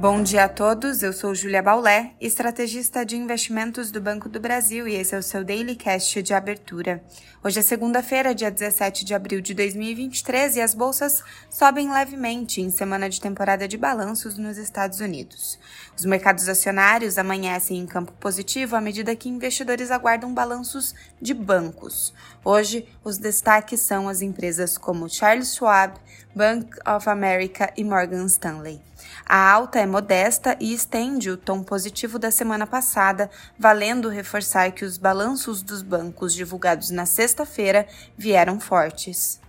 Bom dia a todos, eu sou Julia Baulé, estrategista de investimentos do Banco do Brasil e esse é o seu Daily Cast de abertura. Hoje é segunda-feira, dia 17 de abril de 2023 e as bolsas sobem levemente em semana de temporada de balanços nos Estados Unidos. Os mercados acionários amanhecem em campo positivo à medida que investidores aguardam balanços de bancos. Hoje, os destaques são as empresas como Charles Schwab, Bank of America e Morgan Stanley. A alta é modesta e estende o tom positivo da semana passada, valendo reforçar que os balanços dos bancos divulgados na sexta-feira vieram fortes.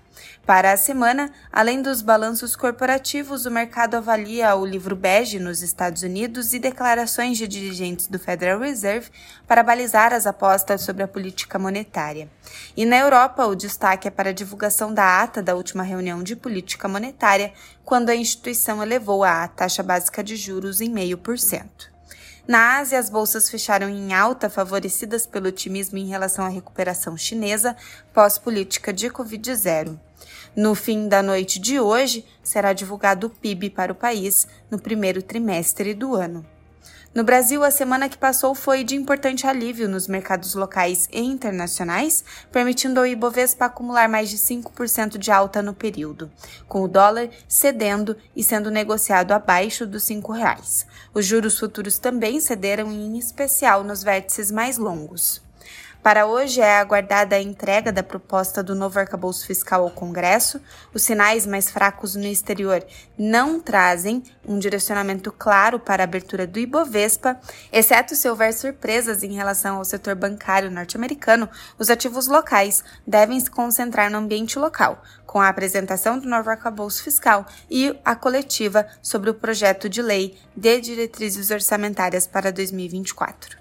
Para a semana, além dos balanços corporativos, o mercado avalia o livro bege nos Estados Unidos e declarações de dirigentes do Federal Reserve para balizar as apostas sobre a política monetária. E na Europa, o destaque é para a divulgação da ata da última reunião de política monetária, quando a instituição elevou a taxa básica de juros em meio por cento. Na Ásia, as bolsas fecharam em alta, favorecidas pelo otimismo em relação à recuperação chinesa pós-política de Covid-0. No fim da noite de hoje, será divulgado o PIB para o país no primeiro trimestre do ano. No Brasil, a semana que passou foi de importante alívio nos mercados locais e internacionais, permitindo ao Ibovespa acumular mais de 5% de alta no período, com o dólar cedendo e sendo negociado abaixo dos R$ 5,00. Os juros futuros também cederam, em especial nos vértices mais longos. Para hoje é aguardada a entrega da proposta do novo arcabouço fiscal ao Congresso. Os sinais mais fracos no exterior não trazem um direcionamento claro para a abertura do Ibovespa, exceto se houver surpresas em relação ao setor bancário norte-americano, os ativos locais devem se concentrar no ambiente local, com a apresentação do novo arcabouço fiscal e a coletiva sobre o projeto de lei de diretrizes orçamentárias para 2024.